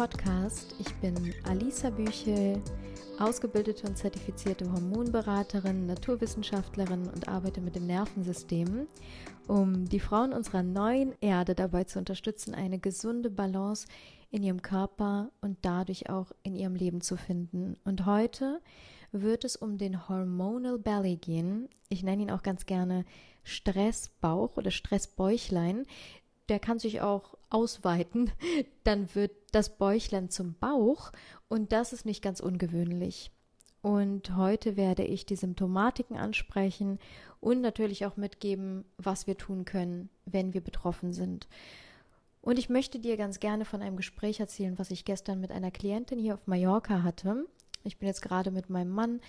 Podcast. Ich bin Alisa Büchel, ausgebildete und zertifizierte Hormonberaterin, Naturwissenschaftlerin und arbeite mit dem Nervensystem, um die Frauen unserer neuen Erde dabei zu unterstützen, eine gesunde Balance in ihrem Körper und dadurch auch in ihrem Leben zu finden. Und heute wird es um den Hormonal Belly gehen. Ich nenne ihn auch ganz gerne Stressbauch oder Stressbäuchlein. Der kann sich auch ausweiten. Dann wird das Bäuchlein zum Bauch und das ist nicht ganz ungewöhnlich. Und heute werde ich die Symptomatiken ansprechen und natürlich auch mitgeben, was wir tun können, wenn wir betroffen sind. Und ich möchte dir ganz gerne von einem Gespräch erzählen, was ich gestern mit einer Klientin hier auf Mallorca hatte. Ich bin jetzt gerade mit meinem Mann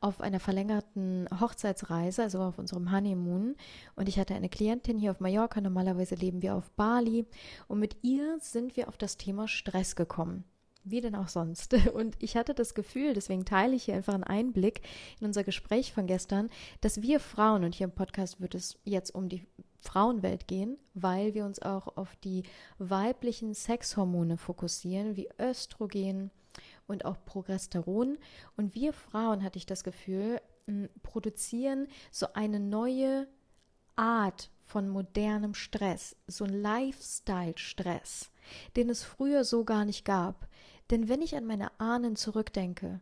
auf einer verlängerten Hochzeitsreise, also auf unserem Honeymoon. Und ich hatte eine Klientin hier auf Mallorca. Normalerweise leben wir auf Bali. Und mit ihr sind wir auf das Thema Stress gekommen. Wie denn auch sonst. Und ich hatte das Gefühl, deswegen teile ich hier einfach einen Einblick in unser Gespräch von gestern, dass wir Frauen, und hier im Podcast wird es jetzt um die Frauenwelt gehen, weil wir uns auch auf die weiblichen Sexhormone fokussieren, wie Östrogen, und auch Progesteron. Und wir Frauen, hatte ich das Gefühl, produzieren so eine neue Art von modernem Stress, so ein Lifestyle-Stress, den es früher so gar nicht gab. Denn wenn ich an meine Ahnen zurückdenke,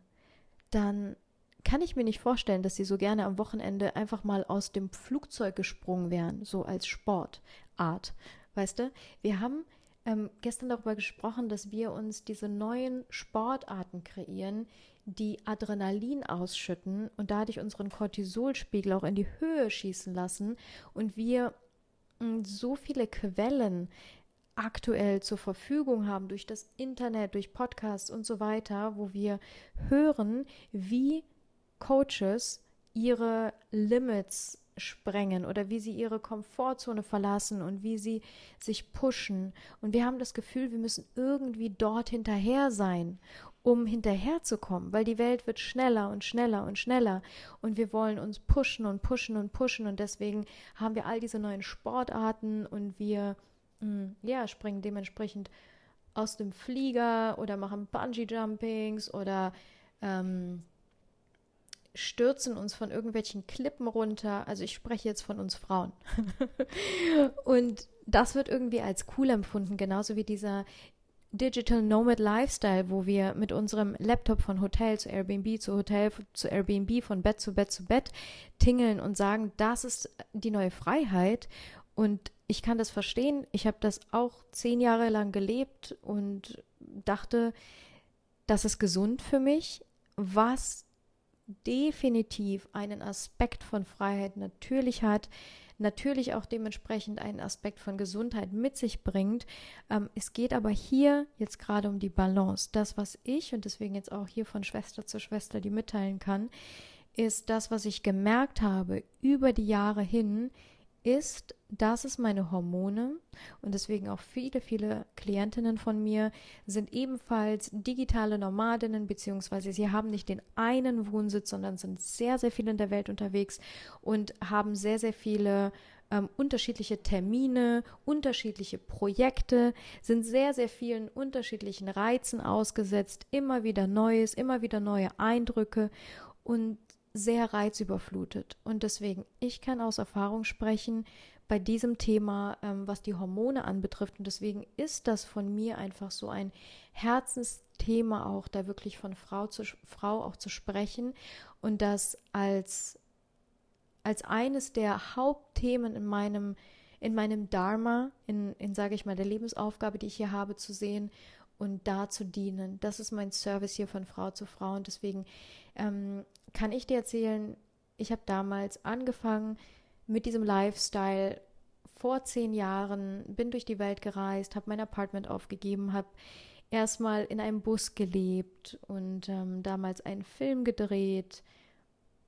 dann kann ich mir nicht vorstellen, dass sie so gerne am Wochenende einfach mal aus dem Flugzeug gesprungen wären, so als Sportart. Weißt du, wir haben ähm, gestern darüber gesprochen, dass wir uns diese neuen Sportarten kreieren, die Adrenalin ausschütten und dadurch unseren Cortisolspiegel auch in die Höhe schießen lassen und wir mh, hm, so viele Quellen aktuell zur Verfügung haben durch das Internet, durch Podcasts und so weiter, wo wir hören, wie Coaches ihre Limits sprengen oder wie sie ihre Komfortzone verlassen und wie sie sich pushen. Und wir haben das Gefühl, wir müssen irgendwie dort hinterher sein, um hinterherzukommen, weil die Welt wird schneller und schneller und schneller und wir wollen uns pushen und pushen und pushen und deswegen haben wir all diese neuen Sportarten und wir mh, hm, ja springen dementsprechend aus dem Flieger oder machen Bungee Jumpings oder ähm, stürzen uns von irgendwelchen Klippen runter. Also ich spreche jetzt von uns Frauen. und das wird irgendwie als cool empfunden, genauso wie dieser Digital Nomad Lifestyle, wo wir mit unserem Laptop von Hotel zu Airbnb zu Hotel zu Airbnb, von Bett zu Bett zu Bett tingeln und sagen, das ist die neue Freiheit. Und ich kann das verstehen. Ich habe das auch zehn Jahre lang gelebt und dachte, das ist gesund für mich. Was definitiv einen Aspekt von Freiheit natürlich hat, natürlich auch dementsprechend einen Aspekt von Gesundheit mit sich bringt. Ähm, es geht aber hier jetzt gerade um die Balance. Das, was ich und deswegen jetzt auch hier von Schwester zu Schwester die mitteilen kann, ist das, was ich gemerkt habe über die Jahre hin, ist, dass es meine Hormone und deswegen auch viele, viele Klientinnen von mir sind ebenfalls digitale Nomadinnen, beziehungsweise sie haben nicht den einen Wohnsitz, sondern sind sehr, sehr viel in der Welt unterwegs und haben sehr, sehr viele ähm, unterschiedliche Termine, unterschiedliche Projekte, sind sehr, sehr vielen unterschiedlichen Reizen ausgesetzt, immer wieder Neues, immer wieder neue Eindrücke und sehr reizüberflutet. Und deswegen, ich kann aus Erfahrung sprechen bei diesem Thema, ähm, was die Hormone anbetrifft. Und deswegen ist das von mir einfach so ein Herzensthema auch, da wirklich von Frau zu Frau auch zu sprechen und das als, als eines der Hauptthemen in meinem, in meinem Dharma, in, in sage ich mal, der Lebensaufgabe, die ich hier habe, zu sehen und da zu dienen. Das ist mein Service hier von Frau zu Frau. Und deswegen ähm, kann ich dir erzählen, ich habe damals angefangen mit diesem Lifestyle vor zehn Jahren, bin durch die Welt gereist, habe mein Apartment aufgegeben, habe erstmal in einem Bus gelebt und ähm, damals einen Film gedreht.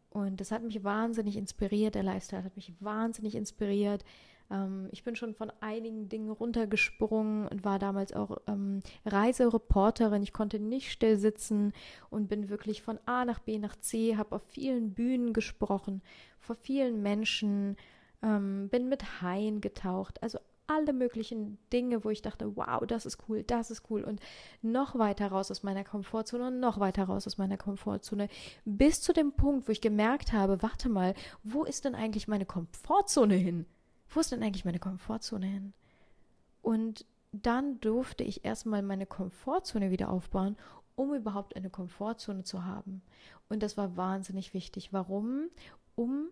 Und das hat mich wahnsinnig inspiriert. Der Lifestyle hat mich wahnsinnig inspiriert. Ähm, ich bin schon von einigen Dingen runtergesprungen und war damals auch ähm, Reisereporterin. Ich konnte nicht still sitzen und bin wirklich von A nach B nach C, habe auf vielen Bühnen gesprochen, vor vielen Menschen, ähm, bin mit Haien getaucht. Also alle möglichen Dinge, wo ich dachte, wow, das ist cool, das ist cool und noch weiter raus aus meiner Komfortzone und noch weiter raus aus meiner Komfortzone, bis zu dem Punkt, wo ich gemerkt habe, warte mal, wo ist denn eigentlich meine Komfortzone hin? Wo ist denn eigentlich meine Komfortzone hin? Und dann durfte ich erstmal meine Komfortzone wieder aufbauen, um überhaupt eine Komfortzone zu haben. Und das war wahnsinnig wichtig. Warum? Um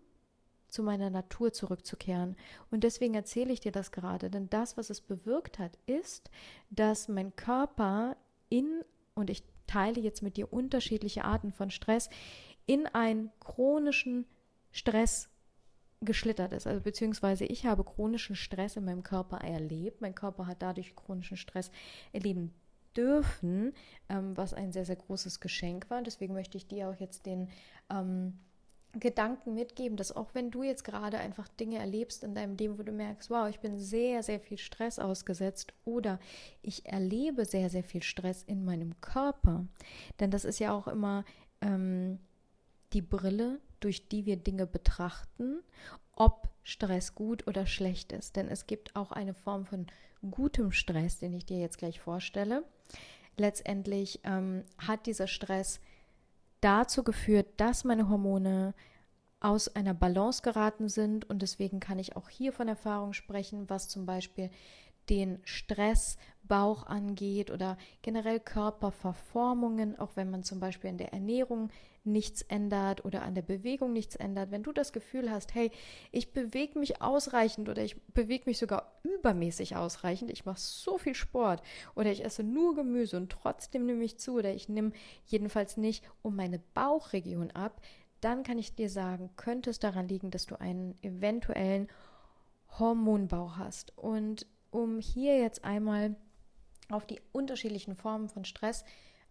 zu meiner Natur zurückzukehren. Und deswegen erzähle ich dir das gerade, denn das, was es bewirkt hat, ist, dass mein Körper in, und ich teile jetzt mit dir unterschiedliche Arten von Stress, in einen chronischen Stress geschlittert ist. Also beziehungsweise ich habe chronischen Stress in meinem Körper erlebt. Mein Körper hat dadurch chronischen Stress erleben dürfen, ähm, was ein sehr, sehr großes Geschenk war. Deswegen möchte ich dir auch jetzt den ähm, Gedanken mitgeben, dass auch wenn du jetzt gerade einfach Dinge erlebst in deinem Leben, wo du merkst, wow, ich bin sehr, sehr viel Stress ausgesetzt oder ich erlebe sehr, sehr viel Stress in meinem Körper, denn das ist ja auch immer ähm, die Brille, durch die wir Dinge betrachten, ob Stress gut oder schlecht ist. Denn es gibt auch eine Form von gutem Stress, den ich dir jetzt gleich vorstelle. Letztendlich ähm, hat dieser Stress dazu geführt, dass meine Hormone aus einer Balance geraten sind und deswegen kann ich auch hier von Erfahrung sprechen, was zum Beispiel den Stress, Bauch angeht oder generell Körperverformungen, auch wenn man zum Beispiel in der Ernährung nichts ändert oder an der Bewegung nichts ändert, wenn du das Gefühl hast, hey, ich bewege mich ausreichend oder ich bewege mich sogar übermäßig ausreichend, ich mache so viel Sport oder ich esse nur Gemüse und trotzdem nehme ich zu oder ich nehme jedenfalls nicht um meine Bauchregion ab, dann kann ich dir sagen, könnte es daran liegen, dass du einen eventuellen Hormonbauch hast. Und um hier jetzt einmal auf die unterschiedlichen Formen von Stress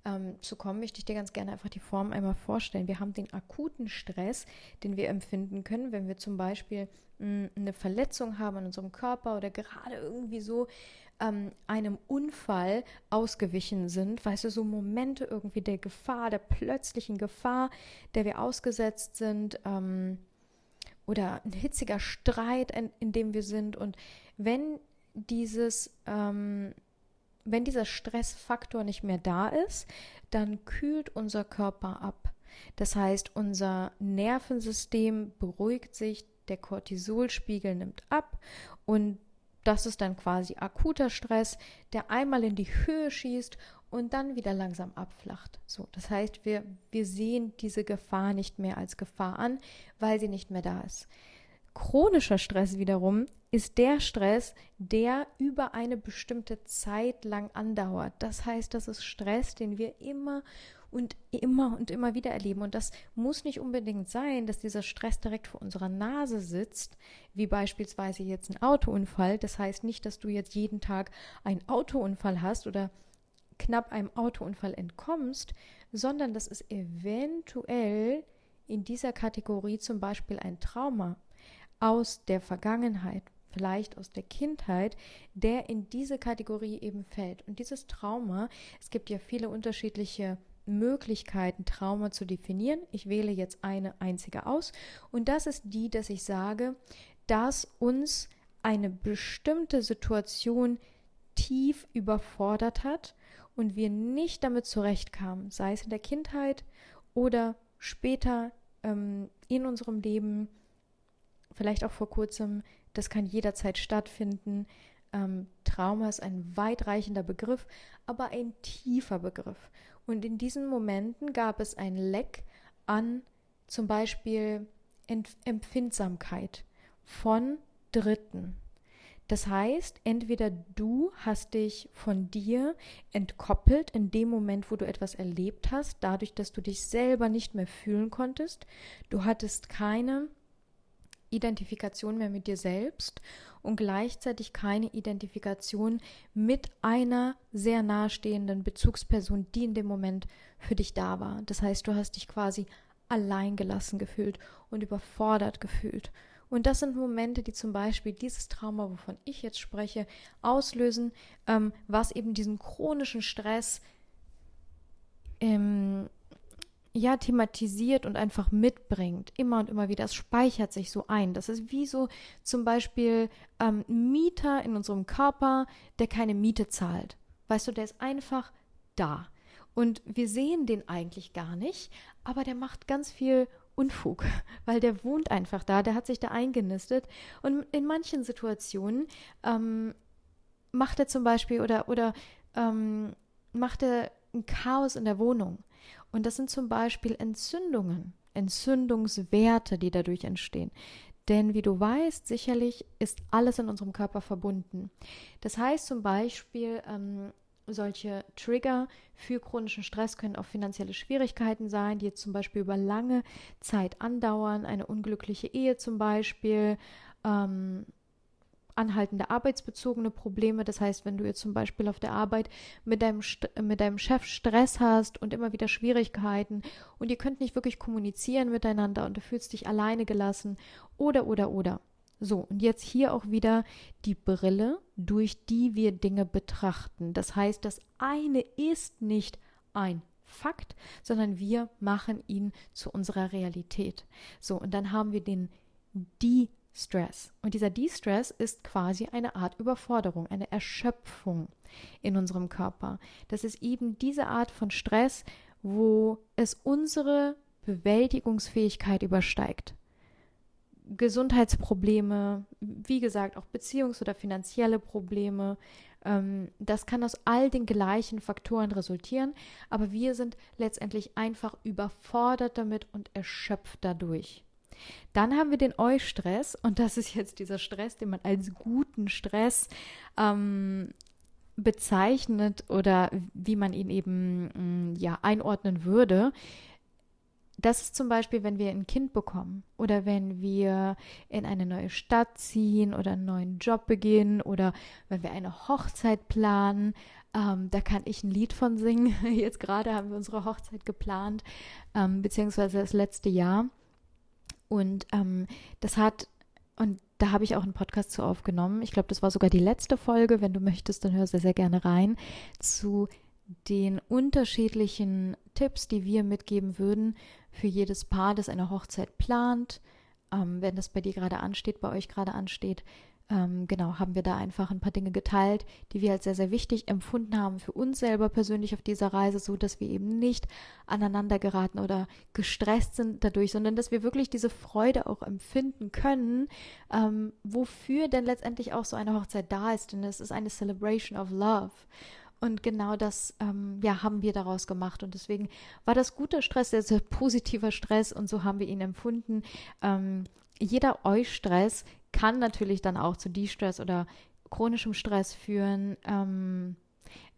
ähm, zu kommen, möchte ich dir ganz gerne einfach die Form einmal vorstellen. Wir haben den akuten Stress, den wir empfinden können, wenn wir zum Beispiel mh, hm, eine Verletzung haben in unserem Körper oder gerade irgendwie so ähm, einem Unfall ausgewichen sind, weißt du, so Momente irgendwie der Gefahr, der plötzlichen Gefahr, der wir ausgesetzt sind, ähm, oder ein hitziger Streit, in, in dem wir sind. Und wenn dieses ähm, wenn dieser Stressfaktor nicht mehr da ist, dann kühlt unser Körper ab. Das heißt, unser Nervensystem beruhigt sich, der Cortisolspiegel nimmt ab und das ist dann quasi akuter Stress, der einmal in die Höhe schießt und dann wieder langsam abflacht. So, das heißt, wir, wir sehen diese Gefahr nicht mehr als Gefahr an, weil sie nicht mehr da ist. Chronischer Stress wiederum ist der Stress, der über eine bestimmte Zeit lang andauert. Das heißt, das ist Stress, den wir immer und immer und immer wieder erleben. Und das muss nicht unbedingt sein, dass dieser Stress direkt vor unserer Nase sitzt, wie beispielsweise jetzt ein Autounfall. Das heißt nicht, dass du jetzt jeden Tag einen Autounfall hast oder knapp einem Autounfall entkommst, sondern das ist eventuell in dieser Kategorie zum Beispiel ein Trauma aus der Vergangenheit, vielleicht aus der Kindheit, der in diese Kategorie eben fällt. Und dieses Trauma, es gibt ja viele unterschiedliche Möglichkeiten, Trauma zu definieren. Ich wähle jetzt eine einzige aus. Und das ist die, dass ich sage, dass uns eine bestimmte Situation tief überfordert hat und wir nicht damit zurechtkamen, sei es in der Kindheit oder später ähm, in unserem Leben vielleicht auch vor kurzem, das kann jederzeit stattfinden. Ähm, Trauma ist ein weitreichender Begriff, aber ein tiefer Begriff. Und in diesen Momenten gab es ein Leck an zum Beispiel Ent Empfindsamkeit von Dritten. Das heißt, entweder du hast dich von dir entkoppelt in dem Moment, wo du etwas erlebt hast, dadurch, dass du dich selber nicht mehr fühlen konntest. Du hattest keine Identifikation mehr mit dir selbst und gleichzeitig keine Identifikation mit einer sehr nahestehenden Bezugsperson, die in dem Moment für dich da war. Das heißt, du hast dich quasi alleingelassen gefühlt und überfordert gefühlt. Und das sind Momente, die zum Beispiel dieses Trauma, wovon ich jetzt spreche, auslösen, ähm, was eben diesen chronischen Stress ähm, ja, thematisiert und einfach mitbringt, immer und immer wieder. Es speichert sich so ein. Das ist wie so zum Beispiel ähm, Mieter in unserem Körper, der keine Miete zahlt. Weißt du, der ist einfach da. Und wir sehen den eigentlich gar nicht, aber der macht ganz viel Unfug, weil der wohnt einfach da, der hat sich da eingenistet. Und in manchen Situationen ähm, macht er zum Beispiel oder, oder ähm, macht er ein Chaos in der Wohnung. Und das sind zum Beispiel Entzündungen, Entzündungswerte, die dadurch entstehen. Denn wie du weißt, sicherlich ist alles in unserem Körper verbunden. Das heißt zum Beispiel, ähm, solche Trigger für chronischen Stress können auch finanzielle Schwierigkeiten sein, die jetzt zum Beispiel über lange Zeit andauern, eine unglückliche Ehe zum Beispiel, ähm, anhaltende arbeitsbezogene Probleme. Das heißt, wenn du jetzt zum Beispiel auf der Arbeit mit deinem, mit deinem Chef Stress hast und immer wieder Schwierigkeiten und ihr könnt nicht wirklich kommunizieren miteinander und du fühlst dich alleine gelassen oder, oder, oder. So, und jetzt hier auch wieder die Brille, durch die wir Dinge betrachten. Das heißt, das eine ist nicht ein Fakt, sondern wir machen ihn zu unserer Realität. So, und dann haben wir den die Stress. Und dieser De-Stress ist quasi eine Art Überforderung, eine Erschöpfung in unserem Körper. Das ist eben diese Art von Stress, wo es unsere Bewältigungsfähigkeit übersteigt. Gesundheitsprobleme, wie gesagt, auch Beziehungs- oder finanzielle Probleme, ähm, das kann aus all den gleichen Faktoren resultieren, aber wir sind letztendlich einfach überfordert damit und erschöpft dadurch. Dann haben wir den Eustress und das ist jetzt dieser Stress, den man als guten Stress ähm, bezeichnet oder wie man ihn eben mm, ja einordnen würde. Das ist zum Beispiel, wenn wir ein Kind bekommen oder wenn wir in eine neue Stadt ziehen oder einen neuen Job beginnen oder wenn wir eine Hochzeit planen. Ähm, da kann ich ein Lied von singen. Jetzt gerade haben wir unsere Hochzeit geplant, ähm, beziehungsweise das letzte Jahr. Und ähm, das hat, und da habe ich auch einen Podcast zu aufgenommen. Ich glaube, das war sogar die letzte Folge. Wenn du möchtest, dann hör sehr, sehr gerne rein zu den unterschiedlichen Tipps, die wir mitgeben würden für jedes Paar, das eine Hochzeit plant. Ähm, wenn das bei dir gerade ansteht, bei euch gerade ansteht, ähm, genau, haben wir da einfach ein paar Dinge geteilt, die wir als sehr, sehr wichtig empfunden haben für uns selber persönlich auf dieser Reise, so dass wir eben nicht aneinander geraten oder gestresst sind dadurch, sondern dass wir wirklich diese Freude auch empfinden können, ähm, wofür denn letztendlich auch so eine Hochzeit da ist, denn es ist eine Celebration of Love. Und genau das ähm, ja, haben wir daraus gemacht. Und deswegen war das guter Stress, sehr, sehr positiver Stress und so haben wir ihn empfunden. Ähm, jeder Eustress kann natürlich dann auch zu De-Stress oder chronischem Stress führen, ähm,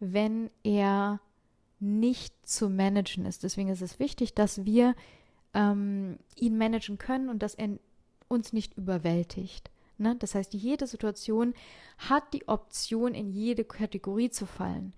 wenn er nicht zu managen ist. Deswegen ist es wichtig, dass wir ähm, ihn managen können und dass er uns nicht überwältigt. Ne? Das heißt, jede Situation hat die Option, in jede Kategorie zu fallen.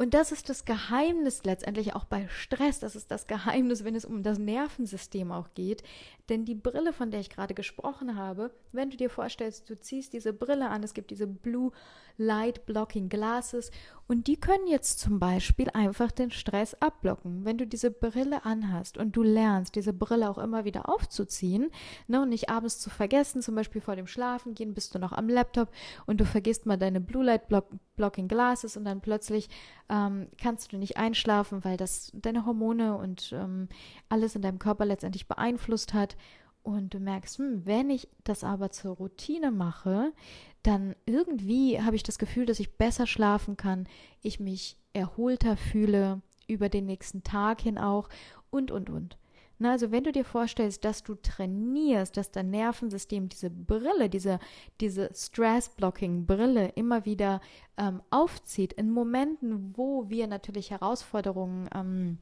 Und das ist das Geheimnis letztendlich auch bei Stress. Das ist das Geheimnis, wenn es um das Nervensystem auch geht. Denn die Brille, von der ich gerade gesprochen habe, wenn du dir vorstellst, du ziehst diese Brille an, es gibt diese Blue Light Blocking Glasses und die können jetzt zum Beispiel einfach den Stress abblocken. Wenn du diese Brille anhast und du lernst, diese Brille auch immer wieder aufzuziehen ne, und nicht abends zu vergessen, zum Beispiel vor dem Schlafen gehen, bist du noch am Laptop und du vergisst mal deine Blue Light Block Blocking Glasses und dann plötzlich ähm, kannst du nicht einschlafen, weil das deine Hormone und ähm, alles in deinem Körper letztendlich beeinflusst hat. Und du merkst, hm, wenn ich das aber zur Routine mache, dann irgendwie habe ich das Gefühl, dass ich besser schlafen kann, ich mich erholter fühle über den nächsten Tag hin auch und, und, und. Na, also wenn du dir vorstellst, dass du trainierst, dass dein Nervensystem diese Brille, diese, diese Stress-Blocking-Brille immer wieder ähm, aufzieht, in Momenten, wo wir natürlich Herausforderungen ähm,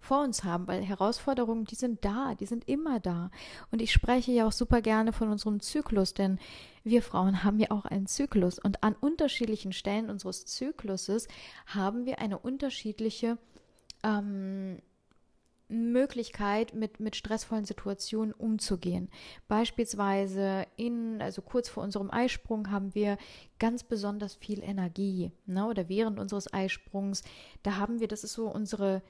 vor uns haben, weil Herausforderungen, die sind da, die sind immer da. Und ich spreche ja auch super gerne von unserem Zyklus, denn wir Frauen haben ja auch einen Zyklus und an unterschiedlichen Stellen unseres Zykluses haben wir eine unterschiedliche ähm, Möglichkeit, mit, mit stressvollen Situationen umzugehen. Beispielsweise in, also kurz vor unserem Eisprung haben wir ganz besonders viel Energie, ne? oder während unseres Eisprungs, da haben wir, das ist so unsere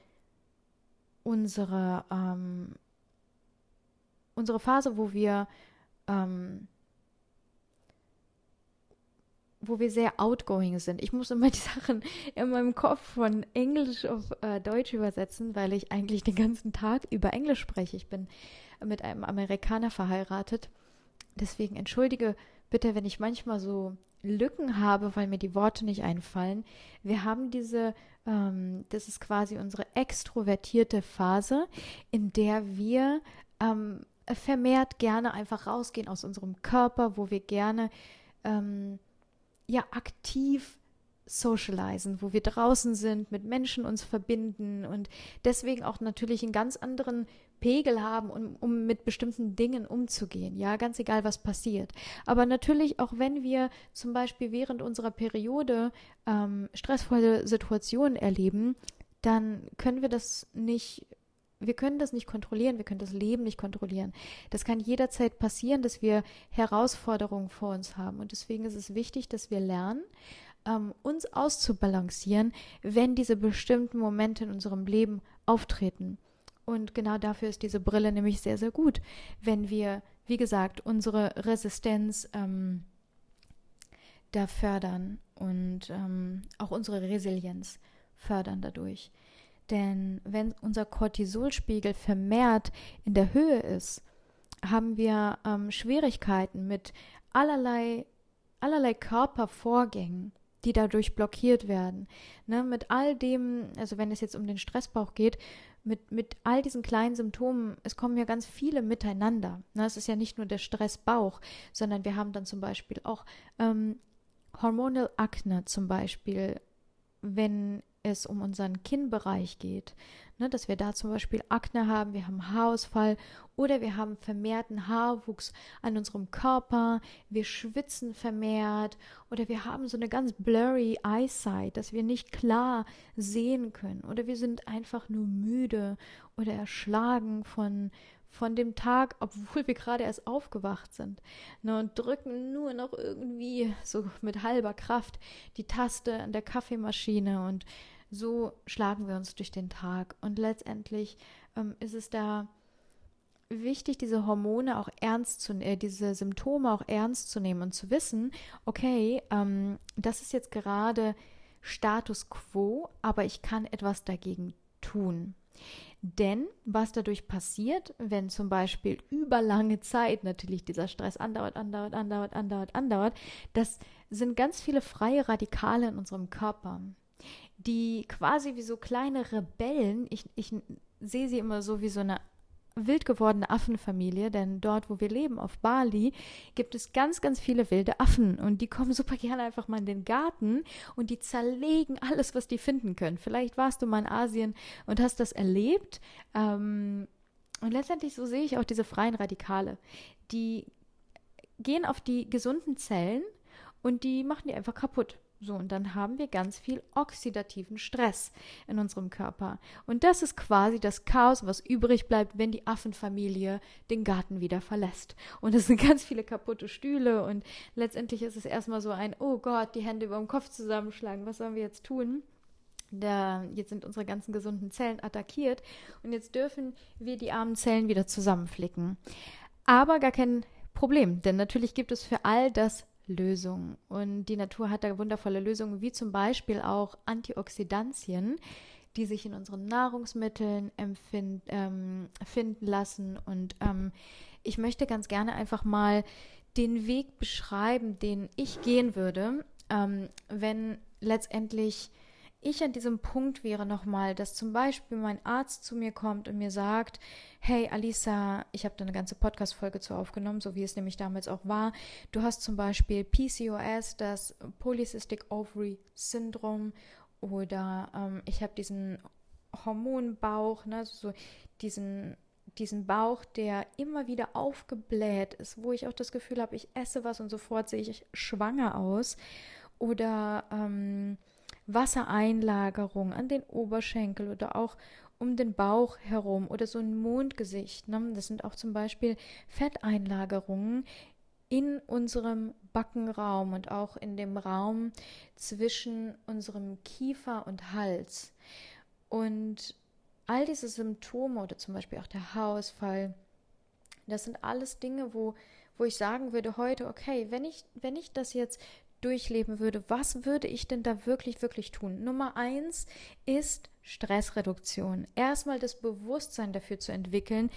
unsere, ähm, unsere Phase, wo wir ähm, wo wir sehr outgoing sind. Ich muss immer die Sachen in meinem Kopf von Englisch auf äh, Deutsch übersetzen, weil ich eigentlich den ganzen Tag über Englisch spreche. Ich bin mit einem Amerikaner verheiratet. Deswegen entschuldige bitte, wenn ich manchmal so Lücken habe, weil mir die Worte nicht einfallen. Wir haben diese, ähm, das ist quasi unsere extrovertierte Phase, in der wir ähm, vermehrt gerne einfach rausgehen aus unserem Körper, wo wir gerne ähm, ja aktiv socialisen, wo wir draußen sind, mit Menschen uns verbinden und deswegen auch natürlich einen ganz anderen Pegel haben, um, um mit bestimmten Dingen umzugehen. Ja, ganz egal, was passiert. Aber natürlich auch, wenn wir zum Beispiel während unserer Periode ähm, stressvolle Situationen erleben, dann können wir das nicht wir können das nicht kontrollieren, wir können das Leben nicht kontrollieren. Das kann jederzeit passieren, dass wir Herausforderungen vor uns haben. Und deswegen ist es wichtig, dass wir lernen, ähm, uns auszubalancieren, wenn diese bestimmten Momente in unserem Leben auftreten. Und genau dafür ist diese Brille nämlich sehr, sehr gut, wenn wir, wie gesagt, unsere Resistenz ähm, da fördern und ähm, auch unsere Resilienz fördern dadurch. Denn wenn unser Cortisolspiegel vermehrt in der Höhe ist, haben wir ähm, Schwierigkeiten mit allerlei, allerlei Körpervorgängen, die dadurch blockiert werden. Ne, mit all dem, also wenn es jetzt um den Stressbauch geht, mit, mit all diesen kleinen Symptomen, es kommen ja ganz viele miteinander. Ne, es ist ja nicht nur der Stressbauch, sondern wir haben dann zum Beispiel auch ähm, Hormonal Akne zum Beispiel, wenn es um unseren Kinnbereich geht, ne, dass wir da zum Beispiel Akne haben, wir haben Haarausfall oder wir haben vermehrten Haarwuchs an unserem Körper, wir schwitzen vermehrt oder wir haben so eine ganz blurry Eyesight, dass wir nicht klar sehen können oder wir sind einfach nur müde oder erschlagen von von dem Tag, obwohl wir gerade erst aufgewacht sind. Ne, und drücken nur noch irgendwie so mit halber Kraft die Taste an der Kaffeemaschine und so schlagen wir uns durch den Tag. Und letztendlich ähm, ist es da wichtig, diese Hormone auch ernst zu äh, diese Symptome auch ernst zu nehmen und zu wissen, okay, ähm, das ist jetzt gerade Status quo, aber ich kann etwas dagegen tun. Denn was dadurch passiert, wenn zum Beispiel über lange Zeit natürlich dieser Stress andauert, andauert, andauert, andauert, andauert, das sind ganz viele freie Radikale in unserem Körper die quasi wie so kleine Rebellen, ich, ich sehe sie immer so wie so eine wild gewordene Affenfamilie, denn dort, wo wir leben, auf Bali, gibt es ganz, ganz viele wilde Affen und die kommen super gerne einfach mal in den Garten und die zerlegen alles, was die finden können. Vielleicht warst du mal in Asien und hast das erlebt. Ähm, und letztendlich so sehe ich auch diese freien Radikale. Die gehen auf die gesunden Zellen und die machen die einfach kaputt. So, und dann haben wir ganz viel oxidativen Stress in unserem Körper. Und das ist quasi das Chaos, was übrig bleibt, wenn die Affenfamilie den Garten wieder verlässt. Und es sind ganz viele kaputte Stühle und letztendlich ist es erstmal so ein, oh Gott, die Hände über dem Kopf zusammenschlagen, was sollen wir jetzt tun? Da, jetzt sind unsere ganzen gesunden Zellen attackiert und jetzt dürfen wir die armen Zellen wieder zusammenflicken. Aber gar kein Problem, denn natürlich gibt es für all das Lösungen. Und die Natur hat da wundervolle Lösungen, wie zum Beispiel auch Antioxidantien, die sich in unseren Nahrungsmitteln empfind, ähm, finden lassen. Und ähm, ich möchte ganz gerne einfach mal den Weg beschreiben, den ich gehen würde, ähm, wenn letztendlich ich an diesem Punkt wäre nochmal, dass zum Beispiel mein Arzt zu mir kommt und mir sagt, hey Alisa, ich habe da eine ganze Podcast-Folge zu aufgenommen, so wie es nämlich damals auch war. Du hast zum Beispiel PCOS, das Polycystic Ovary Syndrome, oder ähm, ich habe diesen Hormonbauch, ne, so diesen diesen Bauch, der immer wieder aufgebläht ist, wo ich auch das Gefühl habe, ich esse was und sofort sehe ich schwanger aus. Oder ähm, Wassereinlagerung an den Oberschenkel oder auch um den Bauch herum oder so ein Mondgesicht. Ne? Das sind auch zum Beispiel Fetteinlagerungen in unserem Backenraum und auch in dem Raum zwischen unserem Kiefer und Hals. Und all diese Symptome oder zum Beispiel auch der Haarausfall, das sind alles Dinge, wo, wo ich sagen würde heute, okay, wenn ich, wenn ich das jetzt durchleben würde, was würde ich denn da wirklich, wirklich tun? Nummer eins ist Stressreduktion. Erstmal das Bewusstsein dafür zu entwickeln,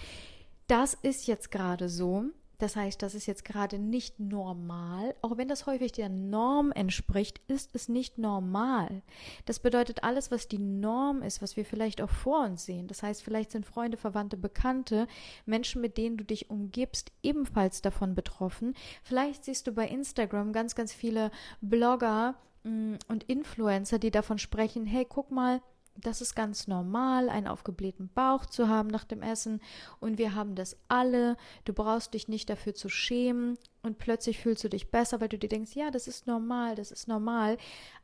das ist jetzt gerade so, das heißt, das ist jetzt gerade nicht normal. Auch wenn das häufig der Norm entspricht, ist es nicht normal. Das bedeutet, alles, was die Norm ist, was wir vielleicht auch vor uns sehen. Das heißt, vielleicht sind Freunde, Verwandte, Bekannte, Menschen, mit denen du dich umgibst, ebenfalls davon betroffen. Vielleicht siehst du bei Instagram ganz, ganz viele Blogger mm, und Influencer, die davon sprechen, hey, guck mal, das ist ganz normal, einen aufgeblähten Bauch zu haben nach dem Essen. Und wir haben das alle. Du brauchst dich nicht dafür zu schämen. Und plötzlich fühlst du dich besser, weil du dir denkst, ja, das ist normal, das ist normal.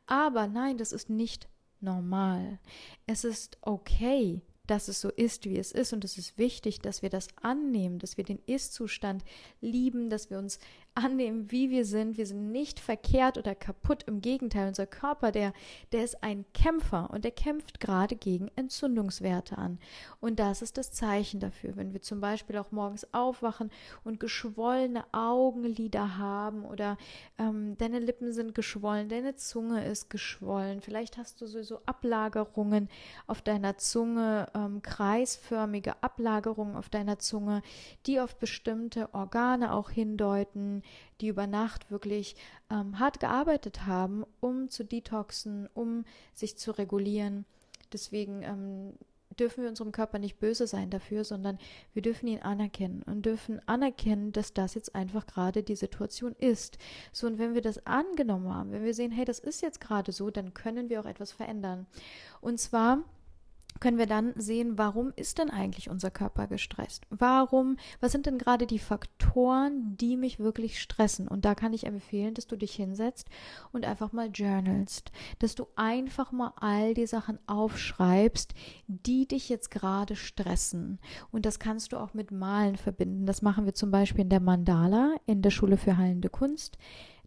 Aber nein, das ist nicht normal. Es ist okay, dass es so ist, wie es ist. Und es ist wichtig, dass wir das annehmen, dass wir den Ist-Zustand lieben, dass wir uns annehmen, wie wir sind. Wir sind nicht verkehrt oder kaputt. Im Gegenteil, unser Körper, der, der ist ein Kämpfer und der kämpft gerade gegen Entzündungswerte an. Und das ist das Zeichen dafür, wenn wir zum Beispiel auch morgens aufwachen und geschwollene Augenlider haben oder ähm, deine Lippen sind geschwollen, deine Zunge ist geschwollen. Vielleicht hast du sowieso Ablagerungen auf deiner Zunge, ähm, kreisförmige Ablagerungen auf deiner Zunge, die auf bestimmte Organe auch hindeuten die über Nacht wirklich ähm, hart gearbeitet haben, um zu detoxen, um sich zu regulieren. Deswegen ähm, dürfen wir unserem Körper nicht böse sein dafür, sondern wir dürfen ihn anerkennen und dürfen anerkennen, dass das jetzt einfach gerade die Situation ist. So, und wenn wir das angenommen haben, wenn wir sehen, hey, das ist jetzt gerade so, dann können wir auch etwas verändern. Und zwar können wir dann sehen, warum ist denn eigentlich unser Körper gestresst? Warum, was sind denn gerade die Faktoren, die mich wirklich stressen? Und da kann ich empfehlen, dass du dich hinsetzt und einfach mal journalst, dass du einfach mal all die Sachen aufschreibst, die dich jetzt gerade stressen. Und das kannst du auch mit Malen verbinden. Das machen wir zum Beispiel in der Mandala in der Schule für Heilende Kunst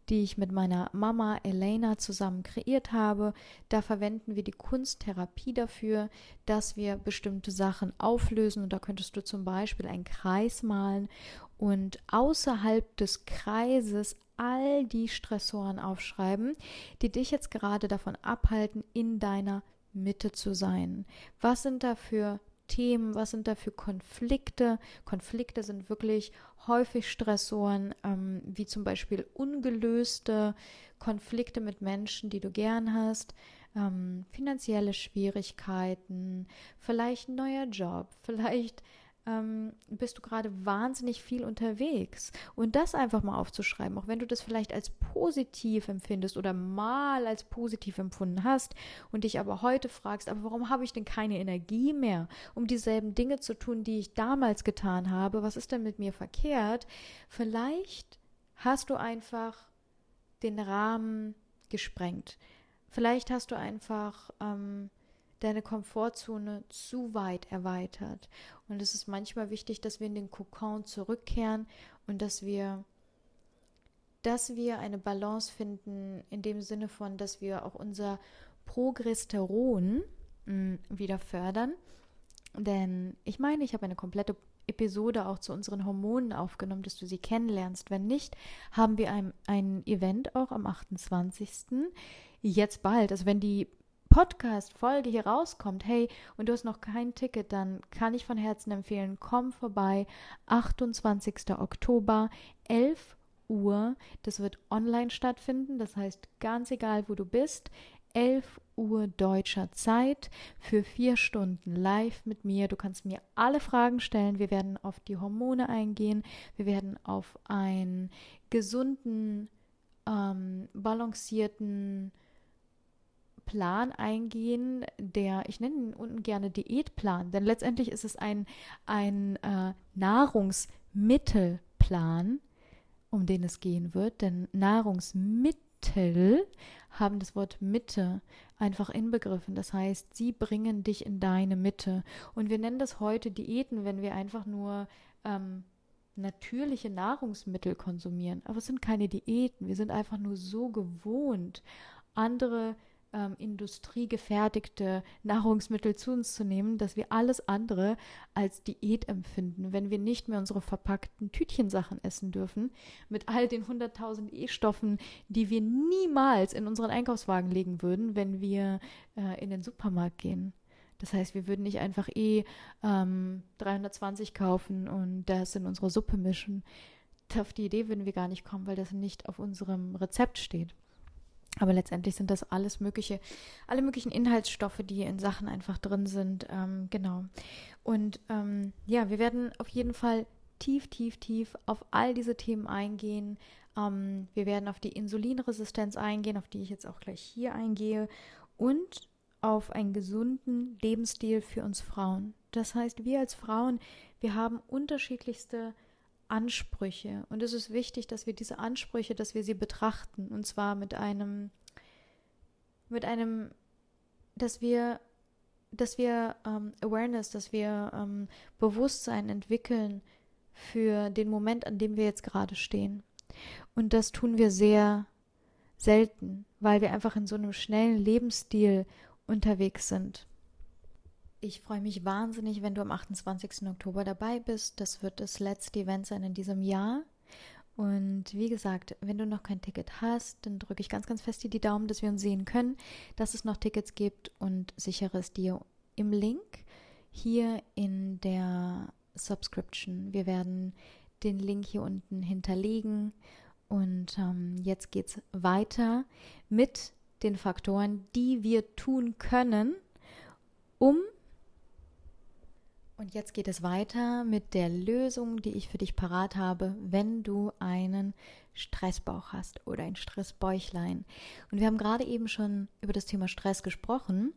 die ich mit meiner Mama Elena zusammen kreiert habe. Da verwenden wir die Kunsttherapie dafür, dass wir bestimmte Sachen auflösen. Und da könntest du zum Beispiel einen Kreis malen und außerhalb des Kreises all die Stressoren aufschreiben, die dich jetzt gerade davon abhalten, in deiner Mitte zu sein. Was sind da für Themen, was sind da für Konflikte? Konflikte sind wirklich häufig Stressoren, ähm, wie zum Beispiel ungelöste Konflikte mit Menschen, die du gern hast, ähm, finanzielle Schwierigkeiten, vielleicht ein neuer Job, vielleicht ähm, bist du gerade wahnsinnig viel unterwegs. Und das einfach mal aufzuschreiben, auch wenn du das vielleicht als positiv empfindest oder mal als positiv empfunden hast und dich aber heute fragst, aber warum habe ich denn keine Energie mehr, um dieselben Dinge zu tun, die ich damals getan habe? Was ist denn mit mir verkehrt? Vielleicht hast du einfach den Rahmen gesprengt. Vielleicht hast du einfach ähm, deine Komfortzone zu weit erweitert. Und es ist manchmal wichtig, dass wir in den Kokon zurückkehren und dass wir dass wir eine Balance finden in dem Sinne von, dass wir auch unser Progesteron mh, mm, wieder fördern. Denn ich meine, ich habe eine komplette Episode auch zu unseren Hormonen aufgenommen, dass du sie kennenlernst. Wenn nicht, haben wir ein, ein Event auch am 28. Jetzt bald. Also wenn die Podcast-Folge hier rauskommt, hey, und du hast noch kein Ticket, dann kann ich von Herzen empfehlen, komm vorbei. 28. Oktober, 11 Uhr. Das wird online stattfinden. Das heißt, ganz egal, wo du bist, 11 Uhr deutscher Zeit für vier Stunden live mit mir. Du kannst mir alle Fragen stellen. Wir werden auf die Hormone eingehen. Wir werden auf einen gesunden, ähm, balancierten, Plan eingehen, der, ich nenne ihn unten gerne Diätplan, denn letztendlich ist es ein, ein äh, Nahrungsmittelplan, um den es gehen wird, denn Nahrungsmittel haben das Wort Mitte einfach inbegriffen. Das heißt, sie bringen dich in deine Mitte. Und wir nennen das heute Diäten, wenn wir einfach nur ähm, natürliche Nahrungsmittel konsumieren. Aber es sind keine Diäten. Wir sind einfach nur so gewohnt, andere ähm, industriegefertigte Nahrungsmittel zu uns zu nehmen, dass wir alles andere als Diät empfinden, wenn wir nicht mehr unsere verpackten Tütchensachen essen dürfen, mit all den 100.000 E-Stoffen, die wir niemals in unseren Einkaufswagen legen würden, wenn wir äh, in den Supermarkt gehen. Das heißt, wir würden nicht einfach eh ähm, 320 kaufen und das in unsere Suppe mischen. Auf die Idee würden wir gar nicht kommen, weil das nicht auf unserem Rezept steht. Aber letztendlich sind das alles mögliche, alle möglichen Inhaltsstoffe, die in Sachen einfach drin sind. Ähm, genau. Und ähm, ja, wir werden auf jeden Fall tief, tief, tief auf all diese Themen eingehen. Ähm, wir werden auf die Insulinresistenz eingehen, auf die ich jetzt auch gleich hier eingehe. Und auf einen gesunden Lebensstil für uns Frauen. Das heißt, wir als Frauen, wir haben unterschiedlichste Ansprüche und es ist wichtig, dass wir diese Ansprüche, dass wir sie betrachten und zwar mit einem mit einem dass wir dass wir ähm, Awareness, dass wir ähm, Bewusstsein entwickeln für den Moment, an dem wir jetzt gerade stehen. Und das tun wir sehr selten, weil wir einfach in so einem schnellen Lebensstil unterwegs sind. Ich freue mich wahnsinnig, wenn du am 28. Oktober dabei bist. Das wird das letzte Event sein in diesem Jahr. Und wie gesagt, wenn du noch kein Ticket hast, dann drücke ich ganz, ganz fest dir die Daumen, dass wir uns sehen können, dass es noch Tickets gibt und sichere es dir im Link hier in der Subscription. Wir werden den Link hier unten hinterlegen. Und ähm, jetzt es weiter mit den Faktoren, die wir tun können, um und jetzt geht es weiter mit der Lösung, die ich für dich parat habe, wenn du einen Stressbauch hast oder ein Stressbäuchlein. Und wir haben gerade eben schon über das Thema Stress gesprochen.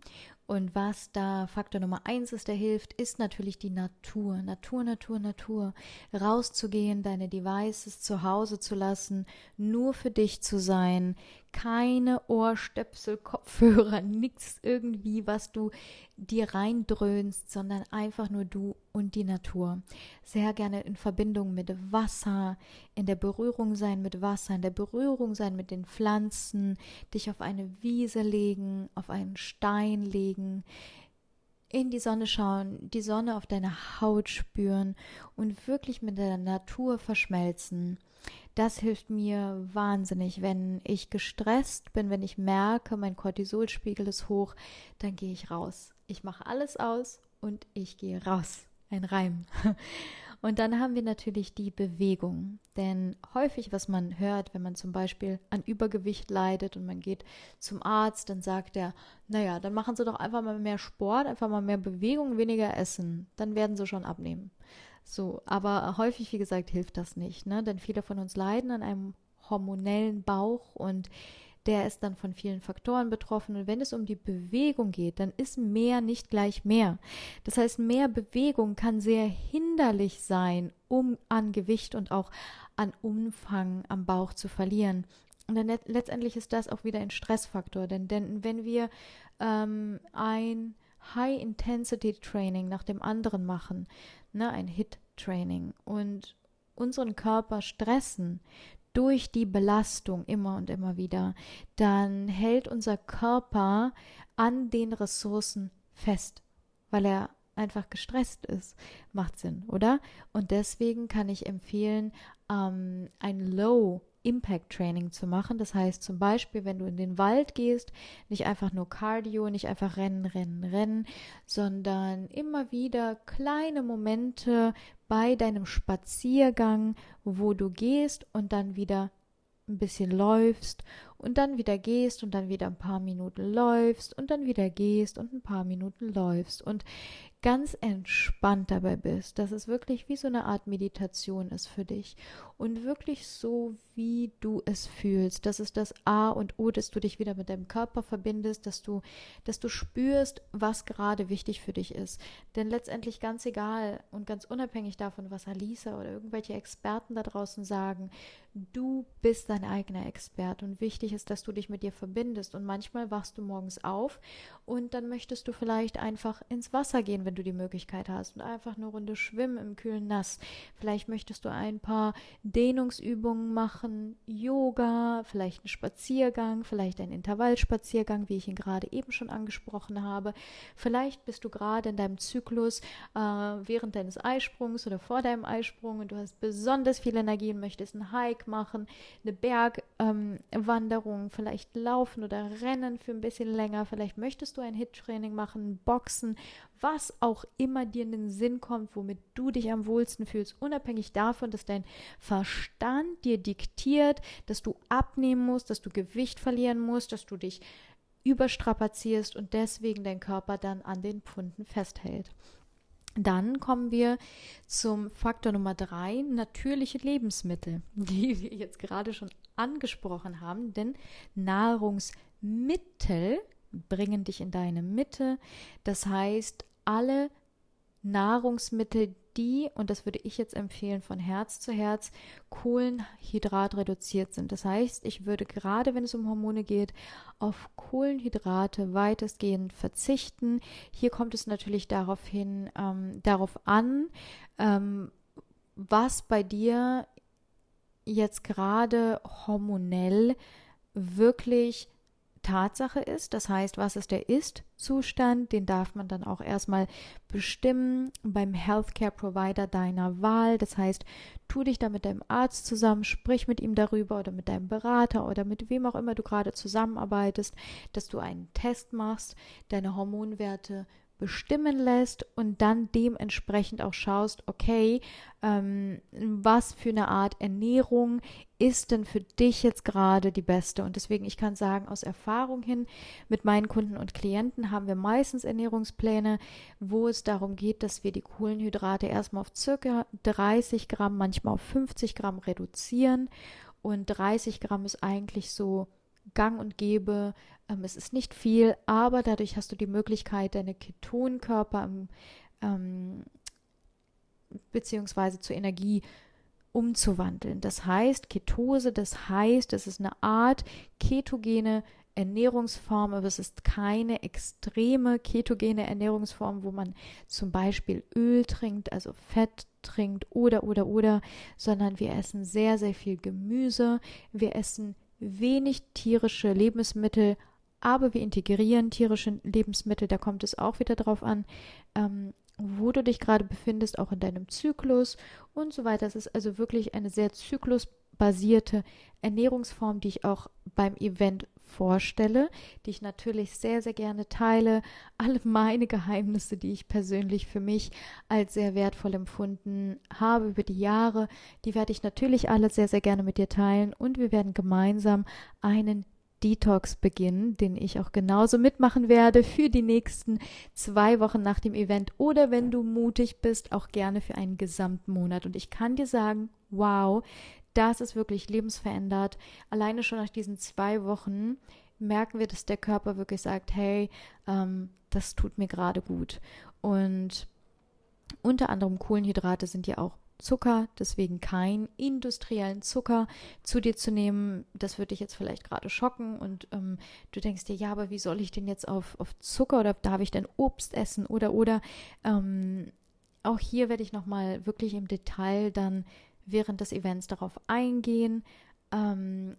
Und was da Faktor Nummer eins ist, der hilft, ist natürlich die Natur. Natur, Natur, Natur. Rauszugehen, deine Devices zu Hause zu lassen, nur für dich zu sein. Keine Ohrstöpsel, Kopfhörer, nichts irgendwie, was du dir reindröhnst, sondern einfach nur du und die Natur. Sehr gerne in Verbindung mit Wasser, in der Berührung sein mit Wasser, in der Berührung sein mit den Pflanzen, dich auf eine Wiese legen, auf einen Stein legen, in die Sonne schauen, die Sonne auf deine Haut spüren und wirklich mit der Natur verschmelzen. Das hilft mir wahnsinnig. Wenn ich gestresst bin, wenn ich merke, mein Cortisolspiegel ist hoch, dann gehe ich raus. Ich mache alles aus und ich gehe raus. Ein Reim. Und dann haben wir natürlich die Bewegung. Denn häufig, was man hört, wenn man zum Beispiel an Übergewicht leidet und man geht zum Arzt, dann sagt er, naja, dann machen Sie doch einfach mal mehr Sport, einfach mal mehr Bewegung, weniger Essen. Dann werden Sie schon abnehmen. So, aber häufig, wie gesagt, hilft das nicht, ne? Denn viele von uns leiden an einem hormonellen Bauch und der ist dann von vielen Faktoren betroffen. Und wenn es um die Bewegung geht, dann ist mehr nicht gleich mehr. Das heißt, mehr Bewegung kann sehr hinderlich sein, um an Gewicht und auch an Umfang am Bauch zu verlieren. Und dann letztendlich ist das auch wieder ein Stressfaktor, denn, denn wenn wir ähm, ein High-Intensity-Training nach dem anderen machen, ne, ein HIT-Training und unseren Körper stressen durch die Belastung immer und immer wieder, dann hält unser Körper an den Ressourcen fest, weil er einfach gestresst ist. Macht Sinn, oder? Und deswegen kann ich empfehlen, ähm, ein Low Impact Training zu machen. Das heißt zum Beispiel, wenn du in den Wald gehst, nicht einfach nur Cardio, nicht einfach rennen, rennen, rennen, sondern immer wieder kleine Momente bei deinem Spaziergang, wo du gehst und dann wieder ein bisschen läufst und dann wieder gehst und dann wieder ein paar Minuten läufst und dann wieder gehst und ein paar Minuten läufst und ganz entspannt dabei bist, dass es wirklich wie so eine Art Meditation ist für dich und wirklich so, wie du es fühlst. Das ist das A und O, dass du dich wieder mit deinem Körper verbindest, dass du, dass du spürst, was gerade wichtig für dich ist. Denn letztendlich ganz egal und ganz unabhängig davon, was Alisa oder irgendwelche Experten da draußen sagen, Du bist dein eigener Experte und wichtig ist, dass du dich mit dir verbindest. Und manchmal wachst du morgens auf und dann möchtest du vielleicht einfach ins Wasser gehen, wenn du die Möglichkeit hast und einfach eine Runde schwimmen im kühlen Nass. Vielleicht möchtest du ein paar Dehnungsübungen machen, Yoga, vielleicht einen Spaziergang, vielleicht einen Intervallspaziergang, wie ich ihn gerade eben schon angesprochen habe. Vielleicht bist du gerade in deinem Zyklus äh, während deines Eisprungs oder vor deinem Eisprung und du hast besonders viel Energie und möchtest einen Hike machen, eine Bergwanderung, ähm, vielleicht laufen oder rennen für ein bisschen länger. Vielleicht möchtest du ein Hit-Training machen, Boxen, was auch immer dir in den Sinn kommt, womit du dich am wohlsten fühlst, unabhängig davon, dass dein Verstand dir diktiert, dass du abnehmen musst, dass du Gewicht verlieren musst, dass du dich überstrapazierst und deswegen dein Körper dann an den Pfunden festhält. Dann kommen wir zum Faktor Nummer drei, natürliche Lebensmittel, die wir jetzt gerade schon angesprochen haben, denn Nahrungsmittel bringen dich in deine Mitte. Das heißt, alle Nahrungsmittel, die, und das würde ich jetzt empfehlen, von Herz zu Herz Kohlenhydrat reduziert sind. Das heißt, ich würde gerade, wenn es um Hormone geht, auf Kohlenhydrate weitestgehend verzichten. Hier kommt es natürlich darauf hin, ähm, darauf an, ähm, was bei dir jetzt gerade hormonell wirklich Tatsache ist. Das heißt, was ist der Ist-Zustand? Den darf man dann auch erstmal bestimmen beim Healthcare Provider deiner Wahl. Das heißt, tu dich da mit deinem Arzt zusammen, sprich mit ihm darüber oder mit deinem Berater oder mit wem auch immer du gerade zusammenarbeitest, dass du einen Test machst, deine Hormonwerte bestimmen lässt und dann dementsprechend auch schaust, okay, ähm, was für eine Art Ernährung ist denn für dich jetzt gerade die beste? Und deswegen, ich kann sagen, aus Erfahrung hin mit meinen Kunden und Klienten haben wir meistens Ernährungspläne, wo es darum geht, dass wir die Kohlenhydrate erstmal auf circa 30 Gramm, manchmal auf 50 Gramm reduzieren. Und 30 Gramm ist eigentlich so gang und gäbe. Ähm, es ist nicht viel, aber dadurch hast du die Möglichkeit, deine Ketonkörper ähm, beziehungsweise zur Energie umzuwandeln. Das heißt, Ketose, das heißt, es ist eine Art ketogene Ernährungsform, aber es ist keine extreme ketogene Ernährungsform, wo man zum Beispiel Öl trinkt, also Fett trinkt oder oder oder, sondern wir essen sehr, sehr viel Gemüse, wir essen wenig tierische Lebensmittel, aber wir integrieren tierische Lebensmittel, da kommt es auch wieder drauf an, ähm, wo du dich gerade befindest, auch in deinem Zyklus und so weiter. Es ist also wirklich eine sehr zyklusbasierte Ernährungsform, die ich auch beim Event vorstelle, die ich natürlich sehr, sehr gerne teile. Alle meine Geheimnisse, die ich persönlich für mich als sehr wertvoll empfunden habe über die Jahre, die werde ich natürlich alle sehr, sehr gerne mit dir teilen und wir werden gemeinsam einen Detox beginnen, den ich auch genauso mitmachen werde für die nächsten zwei Wochen nach dem Event oder wenn du mutig bist, auch gerne für einen gesamten Monat. Und ich kann dir sagen, wow, das ist wirklich lebensverändert. Alleine schon nach diesen zwei Wochen merken wir, dass der Körper wirklich sagt, hey, ähm, das tut mir gerade gut. Und unter anderem Kohlenhydrate sind ja auch Zucker, deswegen keinen industriellen Zucker zu dir zu nehmen. Das würde dich jetzt vielleicht gerade schocken und ähm, du denkst dir, ja, aber wie soll ich denn jetzt auf, auf Zucker oder darf ich denn Obst essen oder oder? Ähm, auch hier werde ich nochmal wirklich im Detail dann während des Events darauf eingehen. Ähm,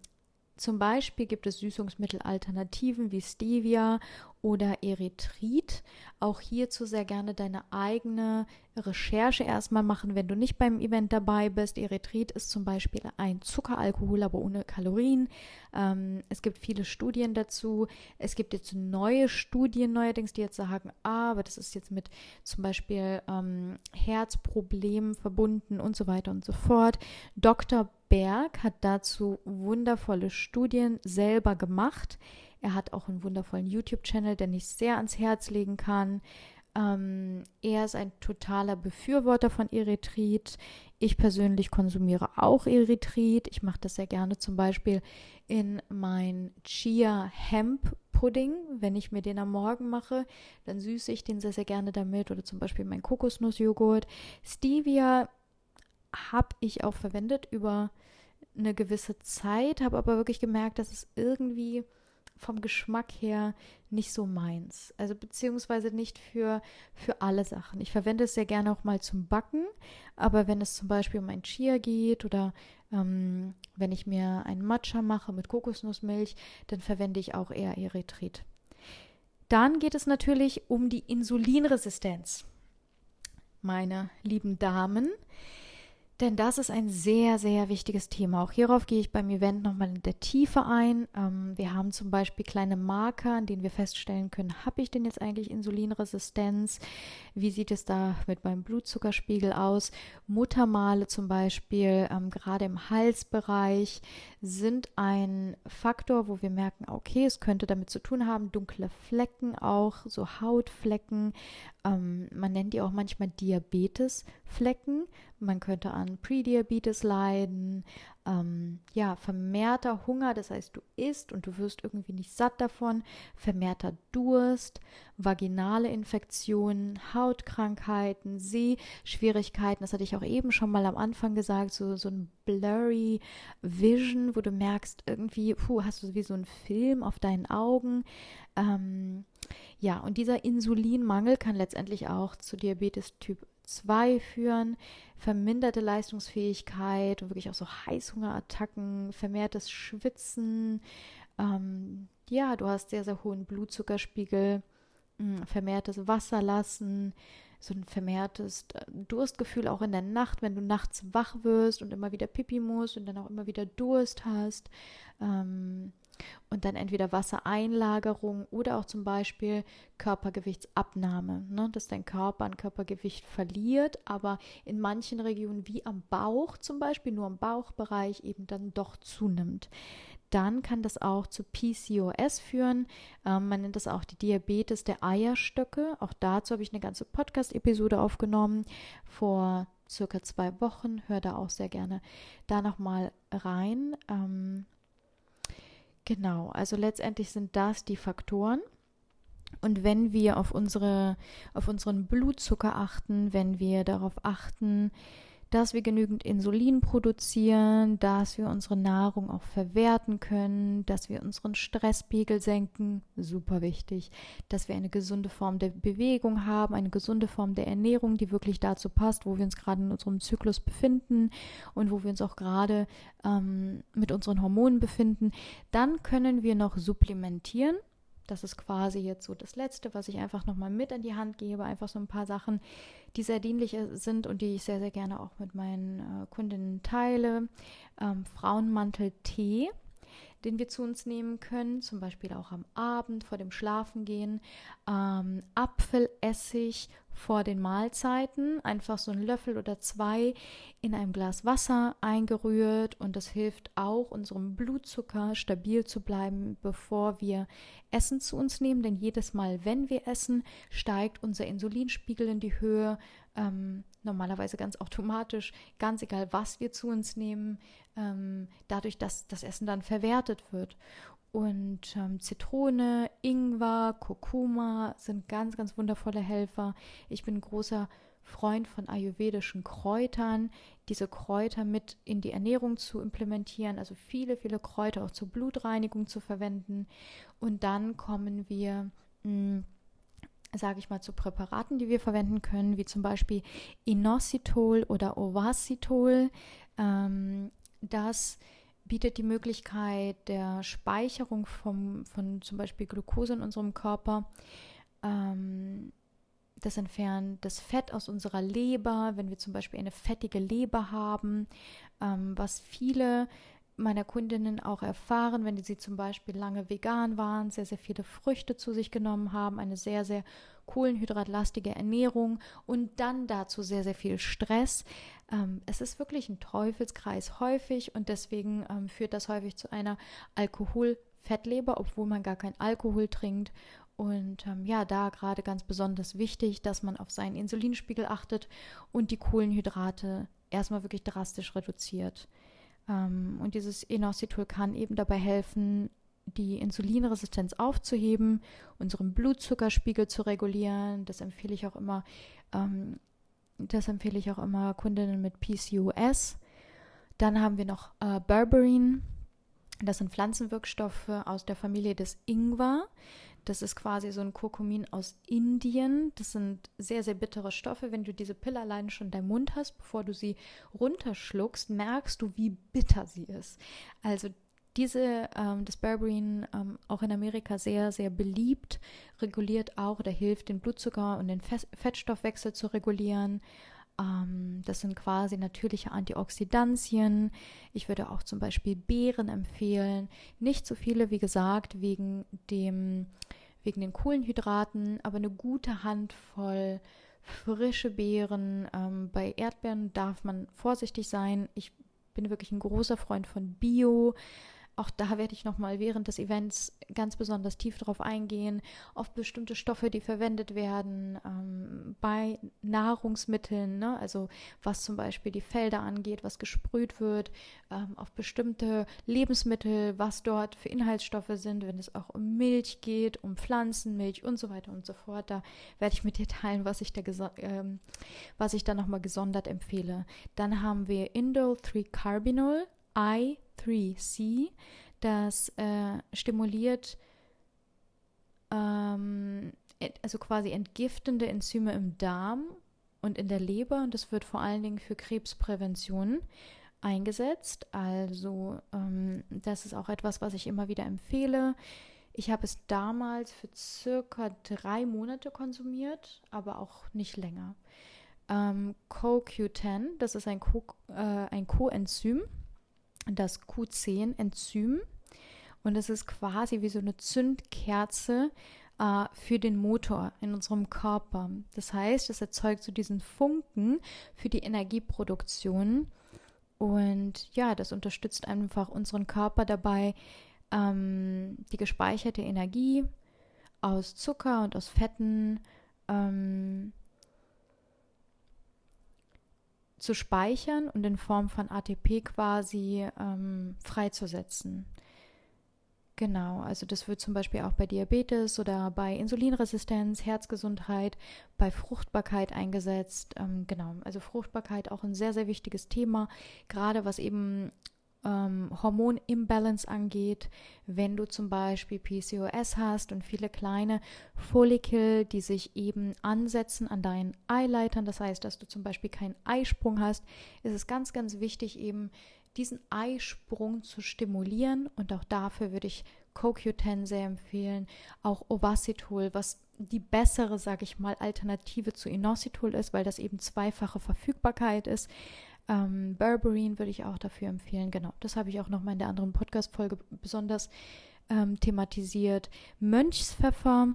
zum Beispiel gibt es Süßungsmittelalternativen wie Stevia oder Erythrit. Auch hierzu sehr gerne deine eigene Recherche erstmal machen, wenn du nicht beim Event dabei bist. Erythrit ist zum Beispiel ein Zuckeralkohol, aber ohne Kalorien. Ähm, es gibt viele Studien dazu. Es gibt jetzt neue Studien neuerdings, die jetzt sagen, ah, aber das ist jetzt mit zum Beispiel ähm, Herzproblemen verbunden und so weiter und so fort. Dr. Berg hat dazu wundervolle Studien selber gemacht. Er hat auch einen wundervollen YouTube-Channel, den ich sehr ans Herz legen kann. Ähm, er ist ein totaler Befürworter von Erythrit. Ich persönlich konsumiere auch Erythrit. Ich mache das sehr gerne zum Beispiel in mein Chia Hemp Pudding. Wenn ich mir den am Morgen mache, dann süße ich den sehr, sehr gerne damit. Oder zum Beispiel mein Kokosnussjoghurt. Stevia habe ich auch verwendet über eine gewisse Zeit, habe aber wirklich gemerkt, dass es irgendwie vom Geschmack her nicht so meins. Also beziehungsweise nicht für, für alle Sachen. Ich verwende es sehr gerne auch mal zum Backen, aber wenn es zum Beispiel um ein Chia geht oder ähm, wenn ich mir einen Matcha mache mit Kokosnussmilch, dann verwende ich auch eher Erythrit. Dann geht es natürlich um die Insulinresistenz. Meine lieben Damen, denn das ist ein sehr, sehr wichtiges Thema. Auch hierauf gehe ich beim Event nochmal in der Tiefe ein. Ähm, wir haben zum Beispiel kleine Marker, an denen wir feststellen können, habe ich denn jetzt eigentlich Insulinresistenz? Wie sieht es da mit meinem Blutzuckerspiegel aus? Muttermale zum Beispiel, ähm, gerade im Halsbereich, sind ein Faktor, wo wir merken, okay, es könnte damit zu tun haben. Dunkle Flecken auch, so Hautflecken. Ähm, man nennt die auch manchmal Diabetesflecken. Man könnte an Prediabetes leiden, ähm, ja, vermehrter Hunger, das heißt, du isst und du wirst irgendwie nicht satt davon, vermehrter Durst, vaginale Infektionen, Hautkrankheiten, Sehschwierigkeiten, das hatte ich auch eben schon mal am Anfang gesagt, so, so ein blurry Vision, wo du merkst, irgendwie, puh, hast du wie so einen Film auf deinen Augen. Ähm, ja, und dieser Insulinmangel kann letztendlich auch zu Diabetes Typ 2 führen, verminderte Leistungsfähigkeit und wirklich auch so Heißhungerattacken, vermehrtes Schwitzen. Ähm, ja, du hast sehr, sehr hohen Blutzuckerspiegel, mh, hm, vermehrtes Wasserlassen, so ein vermehrtes äh, Durstgefühl auch in der Nacht, wenn du nachts wach wirst und immer wieder Pipi musst und dann auch immer wieder Durst hast. Ähm, und dann entweder Wassereinlagerung oder auch zum Beispiel Körpergewichtsabnahme, ne? dass dein Körper an Körpergewicht verliert, aber in manchen Regionen wie am Bauch zum Beispiel, nur im Bauchbereich eben dann doch zunimmt. Dann kann das auch zu PCOS führen. Ähm, man nennt das auch die Diabetes der Eierstöcke. Auch dazu habe ich eine ganze Podcast-Episode aufgenommen vor circa zwei Wochen. Hör da auch sehr gerne da nochmal rein. Ähm, Genau, also letztendlich sind das die Faktoren. Und wenn wir auf, unsere, auf unseren Blutzucker achten, wenn wir darauf achten, dass wir genügend Insulin produzieren, dass wir unsere Nahrung auch verwerten können, dass wir unseren Stresspegel senken, super wichtig, dass wir eine gesunde Form der Bewegung haben, eine gesunde Form der Ernährung, die wirklich dazu passt, wo wir uns gerade in unserem Zyklus befinden und wo wir uns auch gerade ähm, mit unseren Hormonen befinden, dann können wir noch supplementieren. Das ist quasi jetzt so das Letzte, was ich einfach nochmal mit an die Hand gebe. Einfach so ein paar Sachen, die sehr dienlich sind und die ich sehr, sehr gerne auch mit meinen äh, Kundinnen teile. Ähm, Frauenmantel-Tee den wir zu uns nehmen können, zum Beispiel auch am Abend vor dem Schlafengehen. Ähm, Apfelessig vor den Mahlzeiten, einfach so ein Löffel oder zwei in einem Glas Wasser eingerührt und das hilft auch unserem Blutzucker stabil zu bleiben, bevor wir Essen zu uns nehmen, denn jedes Mal, wenn wir essen, steigt unser Insulinspiegel in die Höhe, ähm, normalerweise ganz automatisch, ganz egal, was wir zu uns nehmen, ähm, dadurch, dass das Essen dann verwertet wird. Und ähm, Zitrone, Ingwer, Kurkuma sind ganz, ganz wundervolle Helfer. Ich bin großer Freund von ayurvedischen Kräutern, diese Kräuter mit in die Ernährung zu implementieren, also viele, viele Kräuter auch zur Blutreinigung zu verwenden. Und dann kommen wir, hm, sage ich mal, zu Präparaten, die wir verwenden können, wie zum Beispiel Inositol oder Ovacitol. Ähm, das bietet die Möglichkeit der Speicherung vom, von zum Beispiel Glucose in unserem Körper. Ähm, das entfernt das Fett aus unserer Leber, wenn wir zum Beispiel eine fettige Leber haben, ähm, was viele meiner Kundinnen auch erfahren, wenn sie zum Beispiel lange vegan waren, sehr, sehr viele Früchte zu sich genommen haben, eine sehr, sehr kohlenhydratlastige Ernährung und dann dazu sehr, sehr viel Stress. Ähm, es ist wirklich ein Teufelskreis häufig und deswegen ähm, führt das häufig zu einer Alkoholfettleber, obwohl man gar keinen Alkohol trinkt. Und ähm, ja, da gerade ganz besonders wichtig, dass man auf seinen Insulinspiegel achtet und die Kohlenhydrate erstmal wirklich drastisch reduziert. Ähm, und dieses Inositol kann eben dabei helfen, die Insulinresistenz aufzuheben, unseren Blutzuckerspiegel zu regulieren. Das empfehle ich auch immer. Ähm, das empfehle ich auch immer Kundinnen mit PCOS. Dann haben wir noch äh, Berberine. Das sind Pflanzenwirkstoffe aus der Familie des Ingwer. Das ist quasi so ein Kurkumin aus Indien. Das sind sehr, sehr bittere Stoffe. Wenn du diese Pille alleine schon in deinem Mund hast, bevor du sie runterschluckst, merkst du, wie bitter sie ist. Also diese, ähm, das Berberine, ähm, auch in Amerika sehr, sehr beliebt, reguliert auch oder hilft, den Blutzucker und den Fettstoffwechsel zu regulieren. Ähm, das sind quasi natürliche Antioxidantien. Ich würde auch zum Beispiel Beeren empfehlen. Nicht so viele, wie gesagt, wegen dem, wegen den Kohlenhydraten, aber eine gute Handvoll frische Beeren. Ähm, bei Erdbeeren darf man vorsichtig sein. Ich bin wirklich ein großer Freund von Bio. Auch da werde ich nochmal während des Events ganz besonders tief drauf eingehen, auf bestimmte Stoffe, die verwendet werden, ähm, bei Nahrungsmitteln, ne? also was zum Beispiel die Felder angeht, was gesprüht wird, ähm, auf bestimmte Lebensmittel, was dort für Inhaltsstoffe sind, wenn es auch um Milch geht, um Pflanzenmilch und so weiter und so fort. Da werde ich mit dir teilen, was ich da, ähm, was ich da nochmal gesondert empfehle. Dann haben wir Indol 3 Carbinol, I 3C, das äh, stimuliert ähm, also quasi entgiftende Enzyme im Darm und in der Leber und das wird vor allen Dingen für Krebsprävention eingesetzt. Also ähm, das ist auch etwas, was ich immer wieder empfehle. Ich habe es damals für circa drei Monate konsumiert, aber auch nicht länger. Ähm, CoQ10, das ist ein, Co äh, ein Coenzym das Q10-Enzym. Und es ist quasi wie so eine Zündkerze äh, für den Motor in unserem Körper. Das heißt, es erzeugt so diesen Funken für die Energieproduktion. Und ja, das unterstützt einfach unseren Körper dabei, ähm, die gespeicherte Energie aus Zucker und aus Fetten ähm, zu speichern und in Form von ATP quasi ähm, freizusetzen. Genau, also das wird zum Beispiel auch bei Diabetes oder bei Insulinresistenz, Herzgesundheit, bei Fruchtbarkeit eingesetzt. Ähm, genau, also Fruchtbarkeit auch ein sehr, sehr wichtiges Thema, gerade was eben ähm, Hormonimbalance angeht, wenn du zum Beispiel PCOS hast und viele kleine Follikel, die sich eben ansetzen an deinen Eileitern, das heißt, dass du zum Beispiel keinen Eisprung hast, ist es ganz, ganz wichtig eben diesen Eisprung zu stimulieren und auch dafür würde ich CoQ10 sehr empfehlen, auch Ovacitol, was die bessere, sage ich mal, Alternative zu Inositol ist, weil das eben zweifache Verfügbarkeit ist. Ähm, Berberine würde ich auch dafür empfehlen. Genau, das habe ich auch nochmal in der anderen Podcast-Folge besonders ähm, thematisiert. Mönchspfeffer.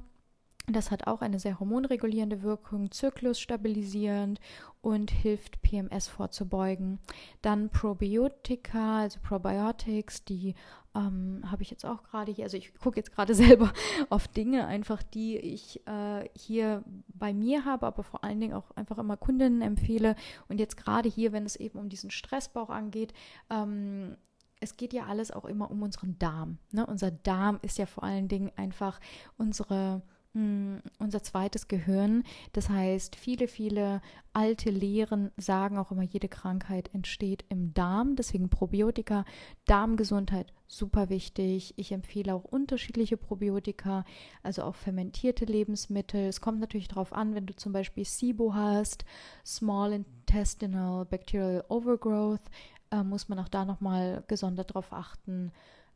Das hat auch eine sehr hormonregulierende Wirkung, zyklusstabilisierend und hilft PMS vorzubeugen. Dann Probiotika, also Probiotics, die ähm, habe ich jetzt auch gerade hier, also ich gucke jetzt gerade selber auf Dinge einfach, die ich äh, hier bei mir habe, aber vor allen Dingen auch einfach immer Kundinnen empfehle. Und jetzt gerade hier, wenn es eben um diesen Stressbauch angeht, ähm, es geht ja alles auch immer um unseren Darm. Ne? Unser Darm ist ja vor allen Dingen einfach unsere hm, unser zweites Gehirn. Das heißt, viele, viele alte Lehren sagen auch immer, jede Krankheit entsteht im Darm. Deswegen Probiotika, Darmgesundheit, super wichtig. Ich empfehle auch unterschiedliche Probiotika, also auch fermentierte Lebensmittel. Es kommt natürlich darauf an, wenn du zum Beispiel SIBO hast, Small Intestinal Bacterial Overgrowth, äh, muss man auch da nochmal gesondert drauf achten.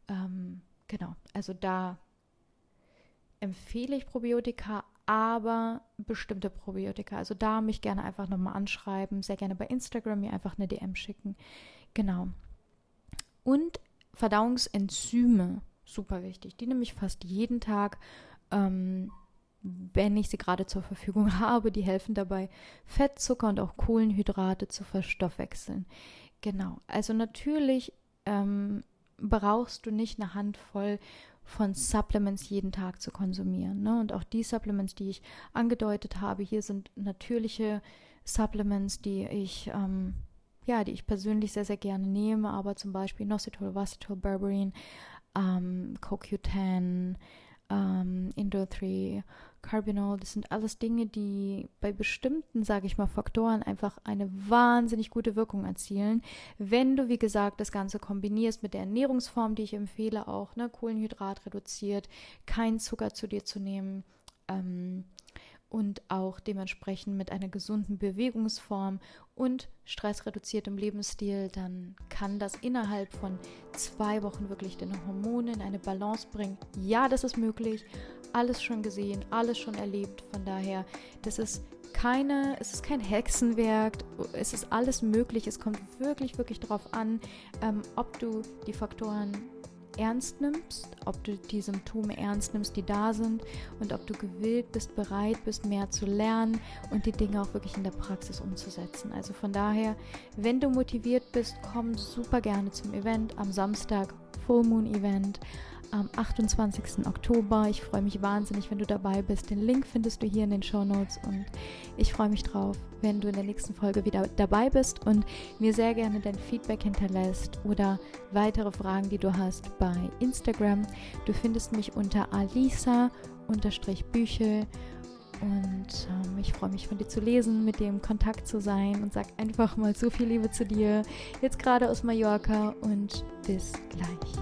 Ähm, genau, also da empfehle ich Probiotika, aber bestimmte Probiotika. Also da mich gerne einfach nochmal anschreiben, sehr gerne bei Instagram mir einfach eine DM schicken. Genau. Und Verdauungsenzyme, super wichtig. Die nehme ich fast jeden Tag, ähm, wenn ich sie gerade zur Verfügung habe. Die helfen dabei, Fett, Zucker und auch Kohlenhydrate zu verstoffwechseln. Genau. Also natürlich ähm, brauchst du nicht eine Handvoll von Supplements jeden Tag zu konsumieren. Ne? Und auch die Supplements, die ich angedeutet habe, hier sind natürliche Supplements, die ich ähm, ja, die ich persönlich sehr, sehr gerne nehme, aber zum Beispiel Nositol, Vasitol, Berberine, ähm, CoQ10, ähm, Indo3, Carbinol, das sind alles Dinge, die bei bestimmten, sage ich mal, Faktoren einfach eine wahnsinnig gute Wirkung erzielen. Wenn du, wie gesagt, das Ganze kombinierst mit der Ernährungsform, die ich empfehle, auch ne, Kohlenhydrat reduziert, kein Zucker zu dir zu nehmen, ähm, und auch dementsprechend mit einer gesunden Bewegungsform und stressreduziertem Lebensstil, dann kann das innerhalb von zwei Wochen wirklich deine Hormone in eine Balance bringen. Ja, das ist möglich. Alles schon gesehen, alles schon erlebt. Von daher, das ist keine, es ist kein Hexenwerk, es ist alles möglich. Es kommt wirklich, wirklich darauf an, ähm, ob du die Faktoren ernst nimmst, ob du die Symptome ernst nimmst, die da sind und ob du gewillt bist, bereit bist, mehr zu lernen und die Dinge auch wirklich in der Praxis umzusetzen. Also von daher, wenn du motiviert bist, komm super gerne zum Event am Samstag, Full Moon Event am 28. Oktober. Ich freue mich wahnsinnig, wenn du dabei bist. Den Link findest du hier in den Show Notes und ich freue mich drauf, wenn du in der nächsten Folge wieder dabei bist und mir sehr gerne dein Feedback hinterlässt oder weitere Fragen, die du hast bei Instagram. Du findest mich unter Alisa-Büchel und ähm, ich freue mich von dir zu lesen, mit dir im Kontakt zu sein und sag einfach mal so viel Liebe zu dir, jetzt gerade aus Mallorca und bis gleich.